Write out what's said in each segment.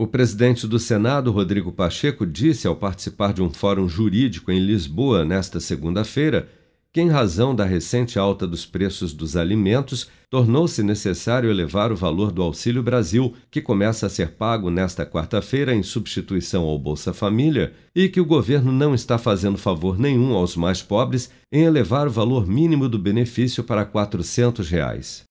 O presidente do Senado, Rodrigo Pacheco, disse ao participar de um fórum jurídico em Lisboa nesta segunda-feira que, em razão da recente alta dos preços dos alimentos, tornou-se necessário elevar o valor do Auxílio Brasil, que começa a ser pago nesta quarta-feira em substituição ao Bolsa Família, e que o governo não está fazendo favor nenhum aos mais pobres em elevar o valor mínimo do benefício para 400 reais.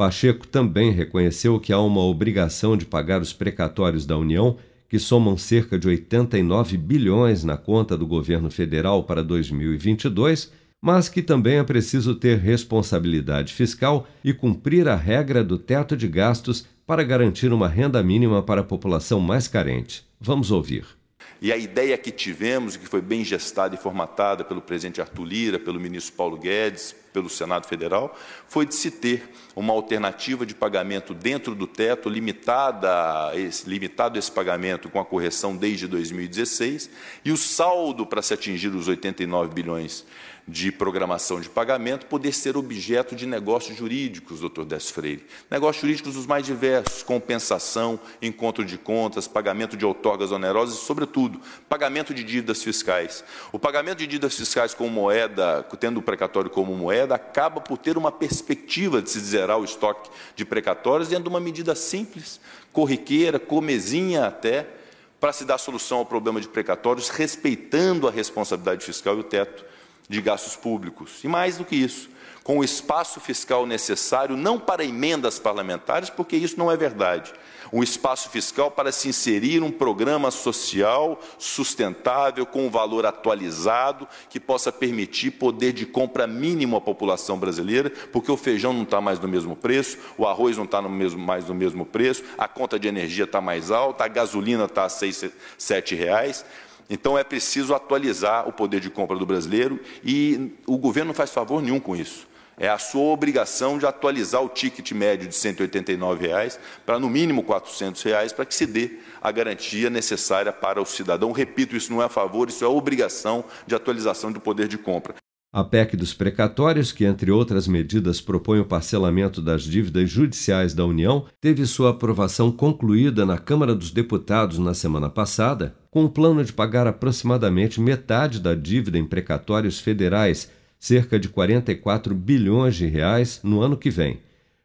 Pacheco também reconheceu que há uma obrigação de pagar os precatórios da União, que somam cerca de 89 bilhões na conta do governo federal para 2022, mas que também é preciso ter responsabilidade fiscal e cumprir a regra do teto de gastos para garantir uma renda mínima para a população mais carente. Vamos ouvir. E a ideia que tivemos, que foi bem gestada e formatada pelo presidente Arthur Lira, pelo ministro Paulo Guedes, pelo Senado Federal, foi de se ter uma alternativa de pagamento dentro do teto, limitada esse, limitado esse pagamento com a correção desde 2016, e o saldo para se atingir os 89 bilhões de programação de pagamento poder ser objeto de negócios jurídicos, doutor Décio Freire. Negócios jurídicos dos mais diversos, compensação, encontro de contas, pagamento de outorgas onerosas e, sobretudo, pagamento de dívidas fiscais. O pagamento de dívidas fiscais com moeda, tendo o precatório como moeda, acaba por ter uma perspectiva de se zerar o estoque de precatórios dentro de uma medida simples, corriqueira, comezinha até, para se dar solução ao problema de precatórios, respeitando a responsabilidade fiscal e o teto de gastos públicos. E mais do que isso, com o espaço fiscal necessário, não para emendas parlamentares, porque isso não é verdade. Um espaço fiscal para se inserir um programa social sustentável, com um valor atualizado, que possa permitir poder de compra mínimo à população brasileira, porque o feijão não está mais no mesmo preço, o arroz não está mais no mesmo preço, a conta de energia está mais alta, a gasolina está a sete reais. Então é preciso atualizar o poder de compra do brasileiro e o governo não faz favor nenhum com isso. É a sua obrigação de atualizar o ticket médio de 189 reais para no mínimo 400 reais para que se dê a garantia necessária para o cidadão. Repito, isso não é a favor, isso é a obrigação de atualização do poder de compra. A PEC dos precatórios, que entre outras medidas propõe o parcelamento das dívidas judiciais da União, teve sua aprovação concluída na Câmara dos Deputados na semana passada, com o plano de pagar aproximadamente metade da dívida em precatórios federais, cerca de 44 bilhões de reais, no ano que vem.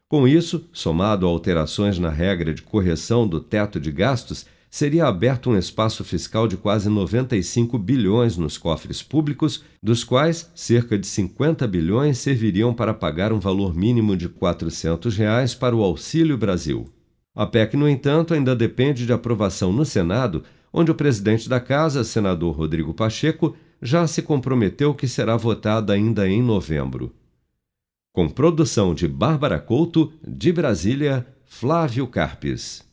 Com isso, somado a alterações na regra de correção do teto de gastos, seria aberto um espaço fiscal de quase 95 bilhões nos cofres públicos, dos quais cerca de 50 bilhões serviriam para pagar um valor mínimo de 400 reais para o Auxílio Brasil. A PEC, no entanto, ainda depende de aprovação no Senado, onde o presidente da Casa, senador Rodrigo Pacheco, já se comprometeu que será votada ainda em novembro. Com produção de Bárbara Couto, de Brasília, Flávio Carpes.